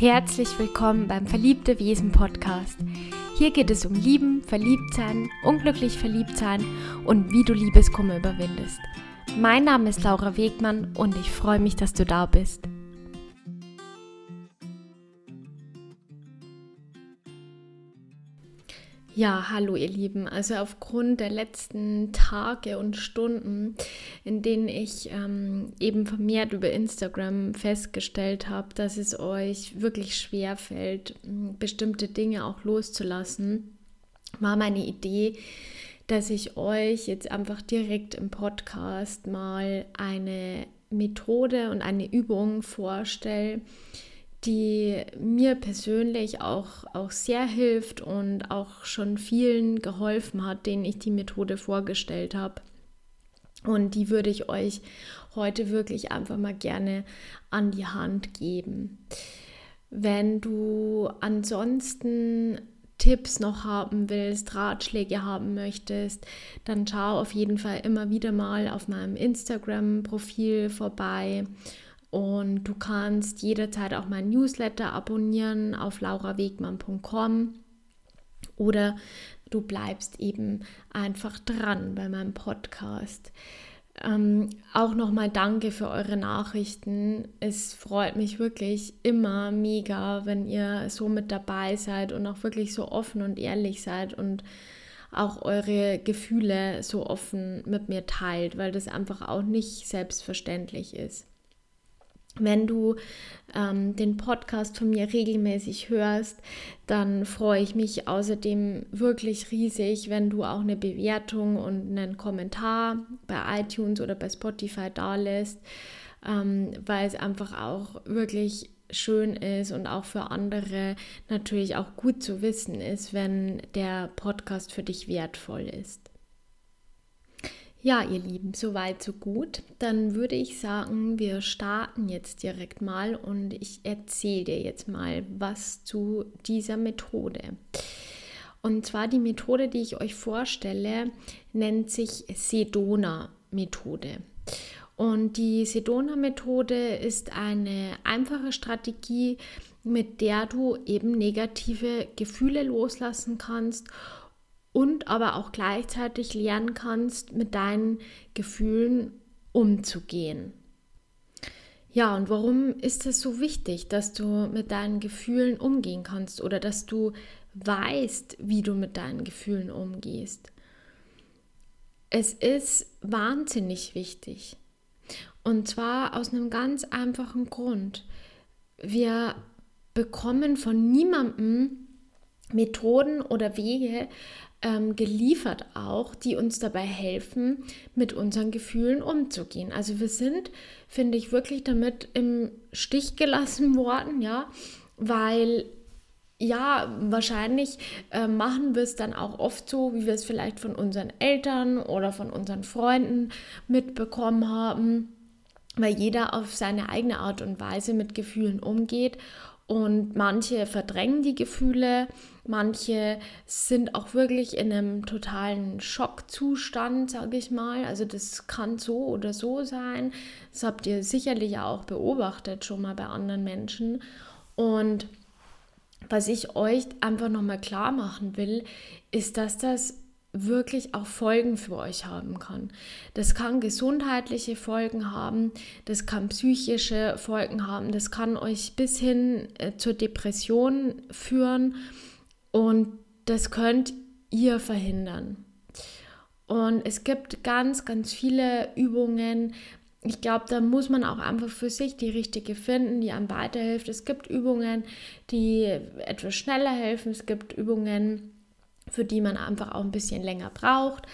Herzlich willkommen beim Verliebte Wesen Podcast. Hier geht es um Lieben, Verliebtsein, unglücklich Verliebtsein und wie du Liebeskummer überwindest. Mein Name ist Laura Wegmann und ich freue mich, dass du da bist. Ja, hallo ihr Lieben. Also aufgrund der letzten Tage und Stunden, in denen ich ähm, eben vermehrt über Instagram festgestellt habe, dass es euch wirklich schwer fällt, bestimmte Dinge auch loszulassen, war meine Idee, dass ich euch jetzt einfach direkt im Podcast mal eine Methode und eine Übung vorstelle, die mir persönlich auch, auch sehr hilft und auch schon vielen geholfen hat, denen ich die Methode vorgestellt habe. Und die würde ich euch heute wirklich einfach mal gerne an die Hand geben. Wenn du ansonsten Tipps noch haben willst, Ratschläge haben möchtest, dann schau auf jeden Fall immer wieder mal auf meinem Instagram-Profil vorbei und du kannst jederzeit auch mein Newsletter abonnieren auf laurawegmann.com oder du bleibst eben einfach dran bei meinem Podcast. Ähm, auch nochmal danke für eure Nachrichten. Es freut mich wirklich immer mega, wenn ihr so mit dabei seid und auch wirklich so offen und ehrlich seid und auch eure Gefühle so offen mit mir teilt, weil das einfach auch nicht selbstverständlich ist. Wenn du ähm, den Podcast von mir regelmäßig hörst, dann freue ich mich außerdem wirklich riesig, wenn du auch eine Bewertung und einen Kommentar bei iTunes oder bei Spotify da lässt, ähm, weil es einfach auch wirklich schön ist und auch für andere natürlich auch gut zu wissen ist, wenn der Podcast für dich wertvoll ist. Ja, ihr Lieben, soweit, so gut. Dann würde ich sagen, wir starten jetzt direkt mal und ich erzähle dir jetzt mal was zu dieser Methode. Und zwar die Methode, die ich euch vorstelle, nennt sich Sedona-Methode. Und die Sedona-Methode ist eine einfache Strategie, mit der du eben negative Gefühle loslassen kannst und aber auch gleichzeitig lernen kannst, mit deinen Gefühlen umzugehen. Ja, und warum ist es so wichtig, dass du mit deinen Gefühlen umgehen kannst oder dass du weißt, wie du mit deinen Gefühlen umgehst? Es ist wahnsinnig wichtig. Und zwar aus einem ganz einfachen Grund. Wir bekommen von niemandem Methoden oder Wege, ähm, geliefert auch, die uns dabei helfen, mit unseren Gefühlen umzugehen. Also wir sind, finde ich, wirklich damit im Stich gelassen worden, ja, weil ja, wahrscheinlich äh, machen wir es dann auch oft so, wie wir es vielleicht von unseren Eltern oder von unseren Freunden mitbekommen haben, weil jeder auf seine eigene Art und Weise mit Gefühlen umgeht und manche verdrängen die Gefühle, manche sind auch wirklich in einem totalen Schockzustand, sage ich mal. Also das kann so oder so sein. Das habt ihr sicherlich auch beobachtet schon mal bei anderen Menschen. Und was ich euch einfach nochmal klar machen will, ist, dass das wirklich auch Folgen für euch haben kann. Das kann gesundheitliche Folgen haben, das kann psychische Folgen haben, das kann euch bis hin äh, zur Depression führen und das könnt ihr verhindern. Und es gibt ganz, ganz viele Übungen. Ich glaube, da muss man auch einfach für sich die richtige finden, die einem weiterhilft. Es gibt Übungen, die etwas schneller helfen. Es gibt Übungen, für die man einfach auch ein bisschen länger braucht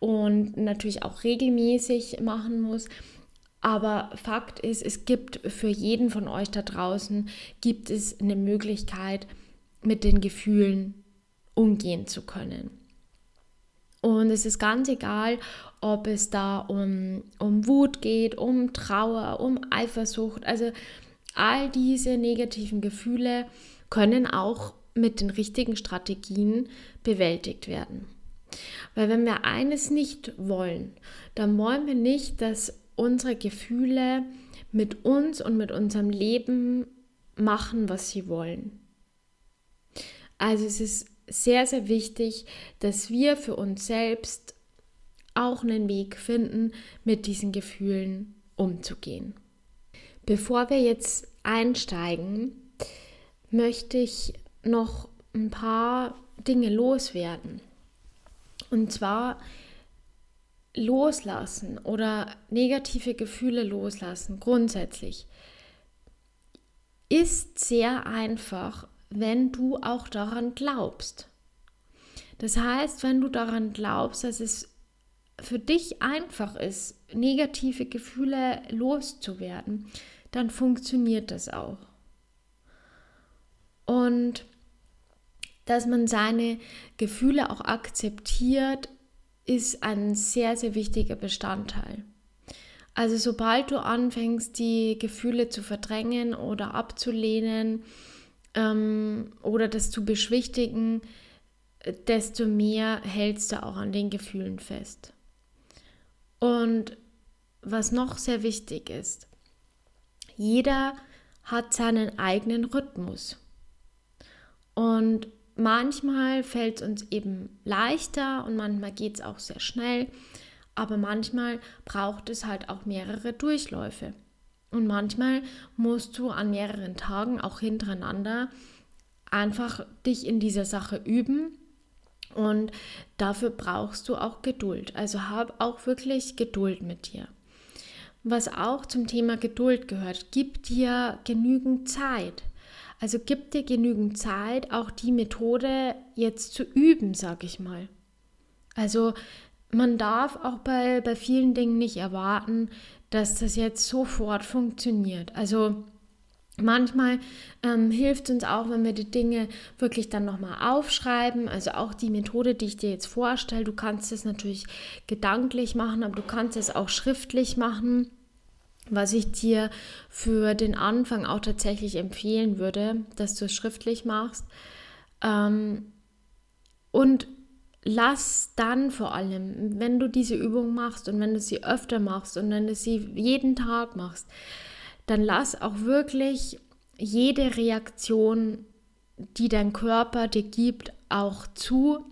und natürlich auch regelmäßig machen muss. Aber Fakt ist, es gibt für jeden von euch da draußen, gibt es eine Möglichkeit, mit den Gefühlen umgehen zu können. Und es ist ganz egal, ob es da um, um Wut geht, um Trauer, um Eifersucht. Also all diese negativen Gefühle können auch mit den richtigen Strategien bewältigt werden. Weil wenn wir eines nicht wollen, dann wollen wir nicht, dass unsere Gefühle mit uns und mit unserem Leben machen, was sie wollen. Also es ist sehr, sehr wichtig, dass wir für uns selbst auch einen Weg finden, mit diesen Gefühlen umzugehen. Bevor wir jetzt einsteigen, möchte ich noch ein paar Dinge loswerden. Und zwar loslassen oder negative Gefühle loslassen, grundsätzlich, ist sehr einfach, wenn du auch daran glaubst. Das heißt, wenn du daran glaubst, dass es für dich einfach ist, negative Gefühle loszuwerden, dann funktioniert das auch. Und dass man seine Gefühle auch akzeptiert, ist ein sehr, sehr wichtiger Bestandteil. Also sobald du anfängst, die Gefühle zu verdrängen oder abzulehnen ähm, oder das zu beschwichtigen, desto mehr hältst du auch an den Gefühlen fest. Und was noch sehr wichtig ist, jeder hat seinen eigenen Rhythmus. Und manchmal fällt es uns eben leichter und manchmal geht es auch sehr schnell, aber manchmal braucht es halt auch mehrere Durchläufe. Und manchmal musst du an mehreren Tagen auch hintereinander einfach dich in dieser Sache üben und dafür brauchst du auch Geduld. Also hab auch wirklich Geduld mit dir. Was auch zum Thema Geduld gehört, gib dir genügend Zeit. Also gib dir genügend Zeit, auch die Methode jetzt zu üben, sag ich mal. Also man darf auch bei, bei vielen Dingen nicht erwarten, dass das jetzt sofort funktioniert. Also manchmal ähm, hilft es uns auch, wenn wir die Dinge wirklich dann nochmal aufschreiben. Also auch die Methode, die ich dir jetzt vorstelle, du kannst es natürlich gedanklich machen, aber du kannst es auch schriftlich machen. Was ich dir für den Anfang auch tatsächlich empfehlen würde, dass du es schriftlich machst. Ähm, und lass dann vor allem, wenn du diese Übung machst und wenn du sie öfter machst und wenn du sie jeden Tag machst, dann lass auch wirklich jede Reaktion, die dein Körper dir gibt, auch zu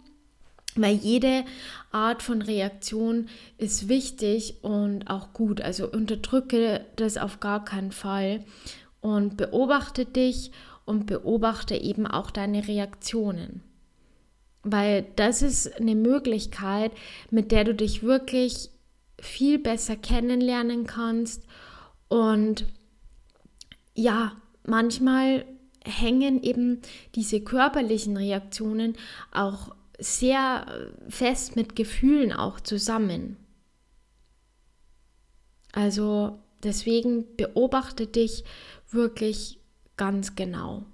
weil jede Art von Reaktion ist wichtig und auch gut. Also unterdrücke das auf gar keinen Fall und beobachte dich und beobachte eben auch deine Reaktionen. Weil das ist eine Möglichkeit, mit der du dich wirklich viel besser kennenlernen kannst. Und ja, manchmal hängen eben diese körperlichen Reaktionen auch sehr äh, fest mit Gefühlen auch zusammen. Also deswegen beobachte dich wirklich ganz genau.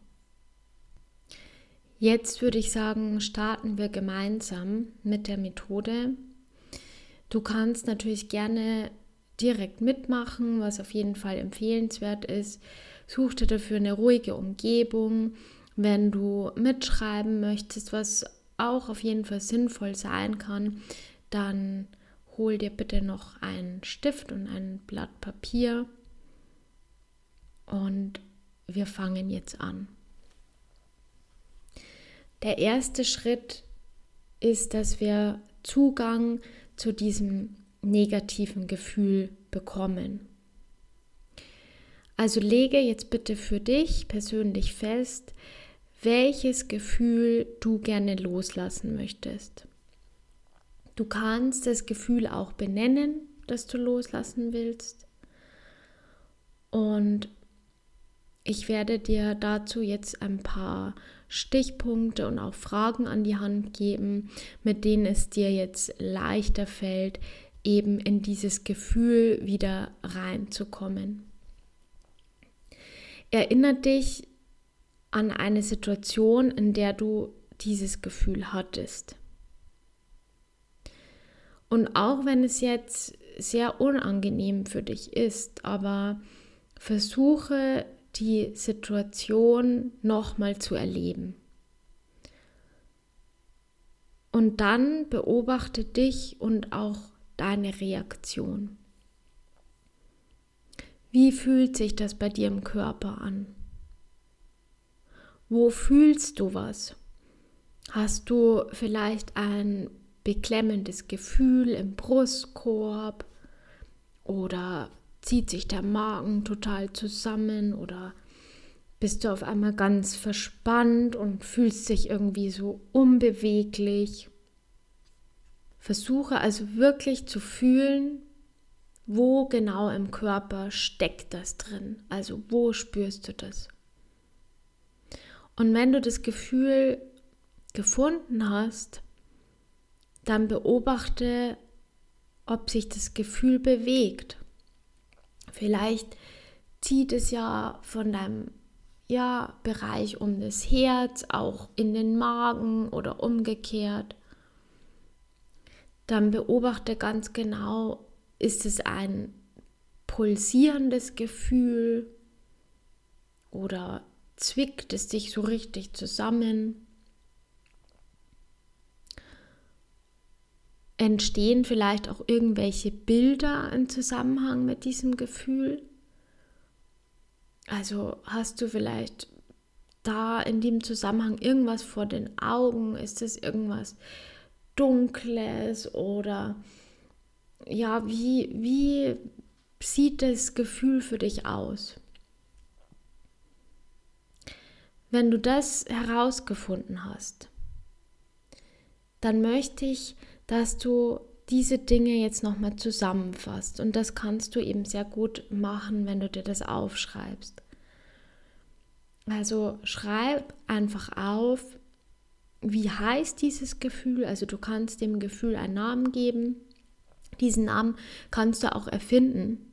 Jetzt würde ich sagen, starten wir gemeinsam mit der Methode. Du kannst natürlich gerne direkt mitmachen, was auf jeden Fall empfehlenswert ist. Such dir dafür eine ruhige Umgebung. Wenn du mitschreiben möchtest, was auch auf jeden Fall sinnvoll sein kann, dann hol dir bitte noch einen Stift und ein Blatt Papier und wir fangen jetzt an. Der erste Schritt ist, dass wir Zugang zu diesem negativen Gefühl bekommen. Also lege jetzt bitte für dich persönlich fest, welches Gefühl du gerne loslassen möchtest. Du kannst das Gefühl auch benennen, das du loslassen willst. Und ich werde dir dazu jetzt ein paar Stichpunkte und auch Fragen an die Hand geben, mit denen es dir jetzt leichter fällt, eben in dieses Gefühl wieder reinzukommen. Erinner dich an eine Situation, in der du dieses Gefühl hattest. Und auch wenn es jetzt sehr unangenehm für dich ist, aber versuche die Situation nochmal zu erleben. Und dann beobachte dich und auch deine Reaktion. Wie fühlt sich das bei dir im Körper an? Wo fühlst du was? Hast du vielleicht ein beklemmendes Gefühl im Brustkorb oder zieht sich der Magen total zusammen oder bist du auf einmal ganz verspannt und fühlst dich irgendwie so unbeweglich. Versuche also wirklich zu fühlen, wo genau im Körper steckt das drin. Also wo spürst du das? Und wenn du das Gefühl gefunden hast, dann beobachte, ob sich das Gefühl bewegt. Vielleicht zieht es ja von deinem ja, Bereich um das Herz, auch in den Magen oder umgekehrt. Dann beobachte ganz genau, ist es ein pulsierendes Gefühl oder zwickt es sich so richtig zusammen? Entstehen vielleicht auch irgendwelche Bilder im Zusammenhang mit diesem Gefühl? Also hast du vielleicht da in dem Zusammenhang irgendwas vor den Augen? Ist es irgendwas Dunkles oder ja, wie, wie sieht das Gefühl für dich aus? Wenn du das herausgefunden hast, dann möchte ich, dass du diese Dinge jetzt nochmal zusammenfasst. Und das kannst du eben sehr gut machen, wenn du dir das aufschreibst. Also schreib einfach auf, wie heißt dieses Gefühl. Also du kannst dem Gefühl einen Namen geben. Diesen Namen kannst du auch erfinden.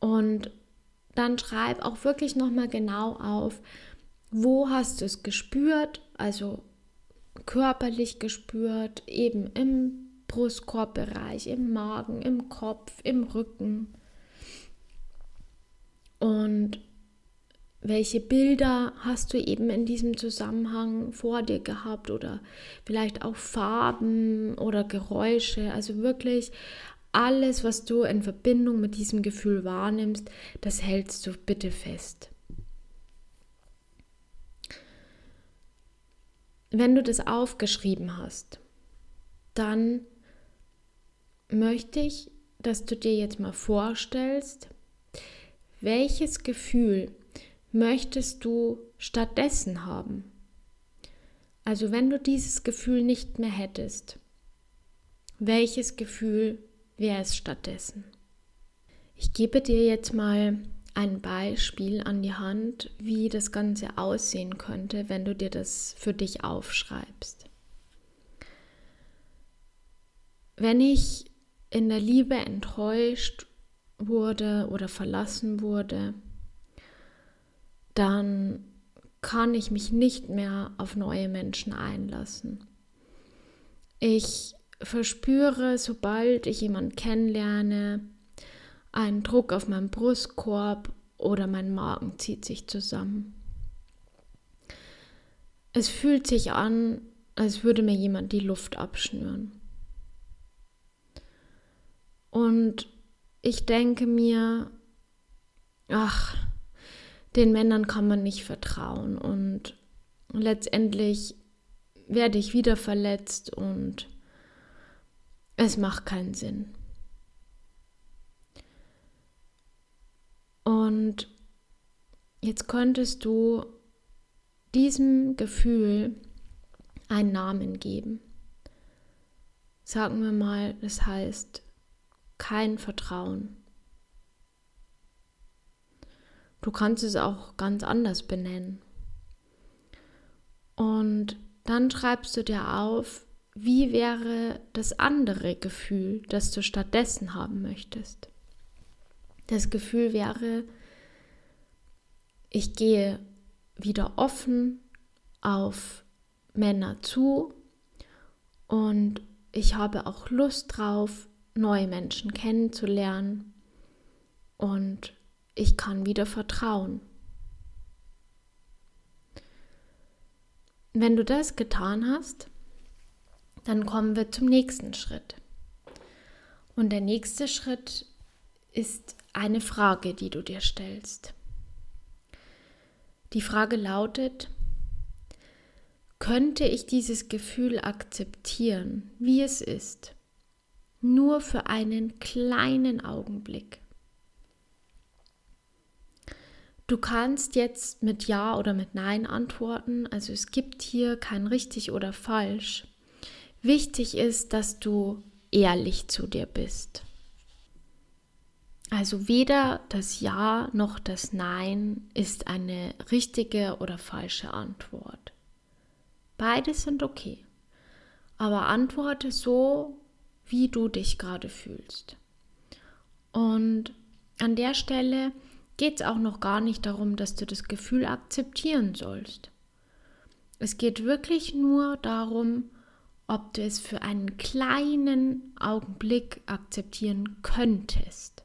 Und dann schreib auch wirklich nochmal genau auf, wo hast du es gespürt, also körperlich gespürt, eben im Brustkorbbereich, im Magen, im Kopf, im Rücken. Und welche Bilder hast du eben in diesem Zusammenhang vor dir gehabt oder vielleicht auch Farben oder Geräusche, also wirklich alles, was du in Verbindung mit diesem Gefühl wahrnimmst, das hältst du bitte fest. Wenn du das aufgeschrieben hast, dann möchte ich, dass du dir jetzt mal vorstellst, welches Gefühl möchtest du stattdessen haben? Also wenn du dieses Gefühl nicht mehr hättest, welches Gefühl wäre es stattdessen? Ich gebe dir jetzt mal ein Beispiel an die Hand, wie das Ganze aussehen könnte, wenn du dir das für dich aufschreibst. Wenn ich in der Liebe enttäuscht wurde oder verlassen wurde, dann kann ich mich nicht mehr auf neue Menschen einlassen. Ich verspüre, sobald ich jemanden kennenlerne, einen Druck auf meinem Brustkorb oder mein Magen zieht sich zusammen. Es fühlt sich an, als würde mir jemand die Luft abschnüren. Und ich denke mir, ach, den Männern kann man nicht vertrauen und letztendlich werde ich wieder verletzt und es macht keinen Sinn. Und jetzt könntest du diesem Gefühl einen Namen geben. Sagen wir mal, das heißt kein Vertrauen. Du kannst es auch ganz anders benennen. Und dann schreibst du dir auf, wie wäre das andere Gefühl, das du stattdessen haben möchtest? Das Gefühl wäre, ich gehe wieder offen auf Männer zu und ich habe auch Lust drauf, neue Menschen kennenzulernen und ich kann wieder vertrauen. Wenn du das getan hast, dann kommen wir zum nächsten Schritt. Und der nächste Schritt ist eine Frage, die du dir stellst. Die Frage lautet, könnte ich dieses Gefühl akzeptieren, wie es ist, nur für einen kleinen Augenblick? Du kannst jetzt mit Ja oder mit Nein antworten, also es gibt hier kein richtig oder falsch. Wichtig ist, dass du ehrlich zu dir bist. Also weder das Ja noch das Nein ist eine richtige oder falsche Antwort. Beides sind okay. Aber antworte so, wie du dich gerade fühlst. Und an der Stelle geht es auch noch gar nicht darum, dass du das Gefühl akzeptieren sollst. Es geht wirklich nur darum, ob du es für einen kleinen Augenblick akzeptieren könntest.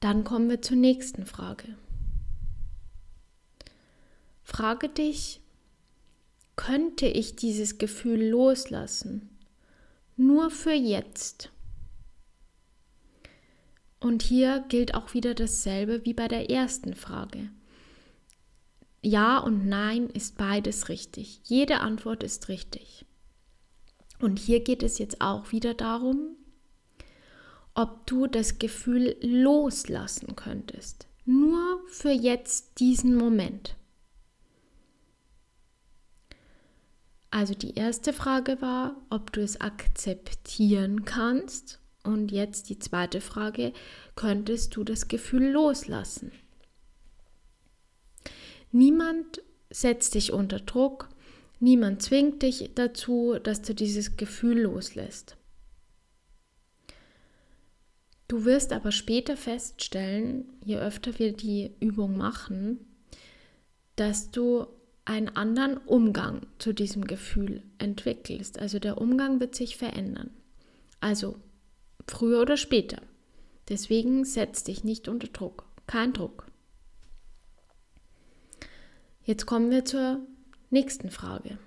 Dann kommen wir zur nächsten Frage. Frage dich, könnte ich dieses Gefühl loslassen? Nur für jetzt. Und hier gilt auch wieder dasselbe wie bei der ersten Frage. Ja und Nein ist beides richtig. Jede Antwort ist richtig. Und hier geht es jetzt auch wieder darum, ob du das Gefühl loslassen könntest. Nur für jetzt diesen Moment. Also die erste Frage war, ob du es akzeptieren kannst. Und jetzt die zweite Frage, könntest du das Gefühl loslassen? Niemand setzt dich unter Druck, niemand zwingt dich dazu, dass du dieses Gefühl loslässt. Du wirst aber später feststellen, je öfter wir die Übung machen, dass du einen anderen Umgang zu diesem Gefühl entwickelst. Also der Umgang wird sich verändern. Also früher oder später. Deswegen setz dich nicht unter Druck. Kein Druck. Jetzt kommen wir zur nächsten Frage.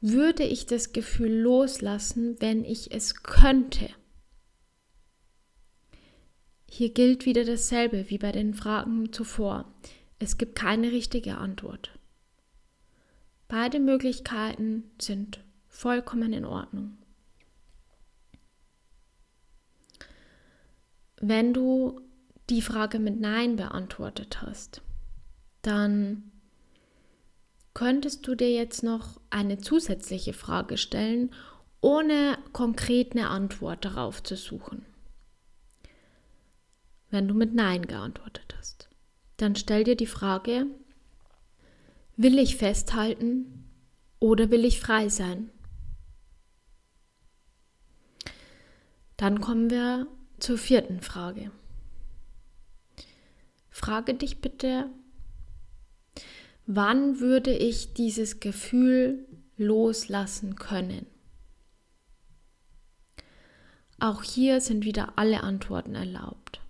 Würde ich das Gefühl loslassen, wenn ich es könnte? Hier gilt wieder dasselbe wie bei den Fragen zuvor. Es gibt keine richtige Antwort. Beide Möglichkeiten sind vollkommen in Ordnung. Wenn du die Frage mit Nein beantwortet hast, dann könntest du dir jetzt noch eine zusätzliche Frage stellen, ohne konkret eine Antwort darauf zu suchen wenn du mit Nein geantwortet hast. Dann stell dir die Frage, will ich festhalten oder will ich frei sein? Dann kommen wir zur vierten Frage. Frage dich bitte, wann würde ich dieses Gefühl loslassen können? Auch hier sind wieder alle Antworten erlaubt.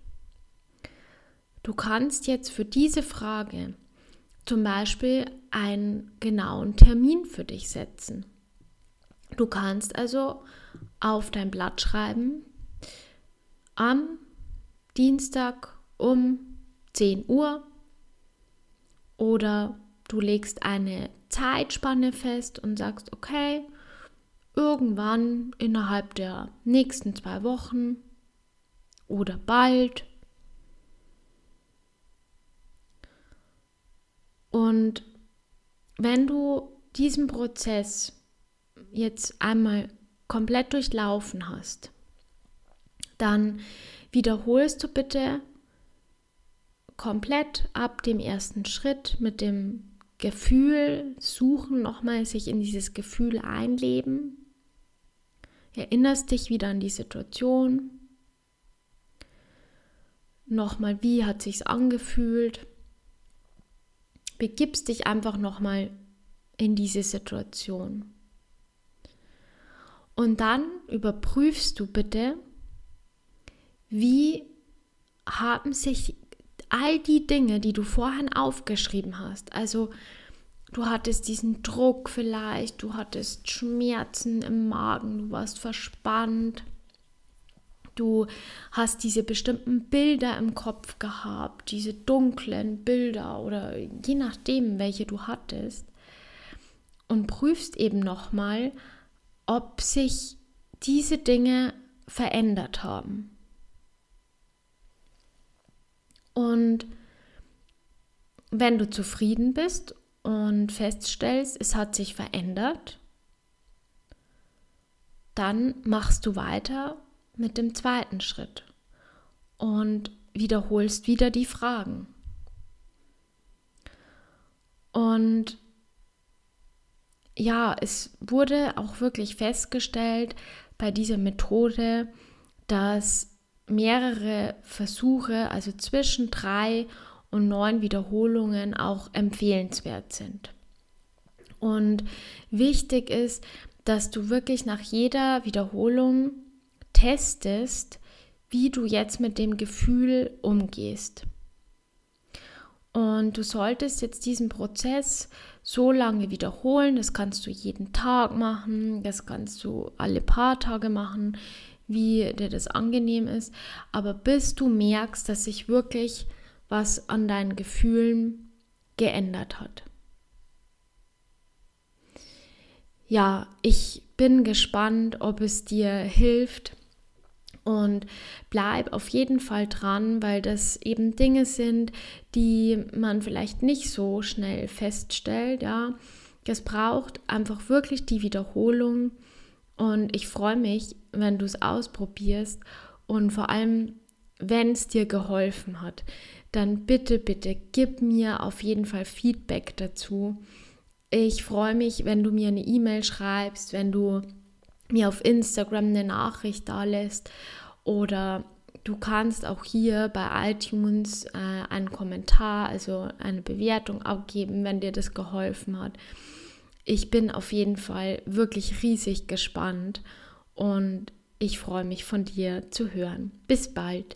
Du kannst jetzt für diese Frage zum Beispiel einen genauen Termin für dich setzen. Du kannst also auf dein Blatt schreiben, am Dienstag um 10 Uhr oder du legst eine Zeitspanne fest und sagst, okay, irgendwann innerhalb der nächsten zwei Wochen oder bald. Und wenn du diesen Prozess jetzt einmal komplett durchlaufen hast, dann wiederholst du bitte komplett ab dem ersten Schritt mit dem Gefühl suchen, nochmal sich in dieses Gefühl einleben. Erinnerst dich wieder an die Situation. Nochmal, wie hat sich's angefühlt? begibst dich einfach nochmal in diese Situation. Und dann überprüfst du bitte, wie haben sich all die Dinge, die du vorhin aufgeschrieben hast, also du hattest diesen Druck vielleicht, du hattest Schmerzen im Magen, du warst verspannt, Du hast diese bestimmten Bilder im Kopf gehabt, diese dunklen Bilder oder je nachdem, welche du hattest. Und prüfst eben nochmal, ob sich diese Dinge verändert haben. Und wenn du zufrieden bist und feststellst, es hat sich verändert, dann machst du weiter mit dem zweiten Schritt und wiederholst wieder die Fragen. Und ja, es wurde auch wirklich festgestellt bei dieser Methode, dass mehrere Versuche, also zwischen drei und neun Wiederholungen, auch empfehlenswert sind. Und wichtig ist, dass du wirklich nach jeder Wiederholung testest, wie du jetzt mit dem Gefühl umgehst. Und du solltest jetzt diesen Prozess so lange wiederholen. Das kannst du jeden Tag machen, das kannst du alle paar Tage machen, wie dir das angenehm ist. Aber bis du merkst, dass sich wirklich was an deinen Gefühlen geändert hat. Ja, ich bin gespannt, ob es dir hilft, und bleib auf jeden Fall dran, weil das eben Dinge sind, die man vielleicht nicht so schnell feststellt. Ja, es braucht einfach wirklich die Wiederholung. Und ich freue mich, wenn du es ausprobierst und vor allem, wenn es dir geholfen hat, dann bitte, bitte gib mir auf jeden Fall Feedback dazu. Ich freue mich, wenn du mir eine E-Mail schreibst, wenn du mir auf Instagram eine Nachricht da lässt oder du kannst auch hier bei iTunes äh, einen Kommentar, also eine Bewertung abgeben, wenn dir das geholfen hat. Ich bin auf jeden Fall wirklich riesig gespannt und ich freue mich von dir zu hören. Bis bald.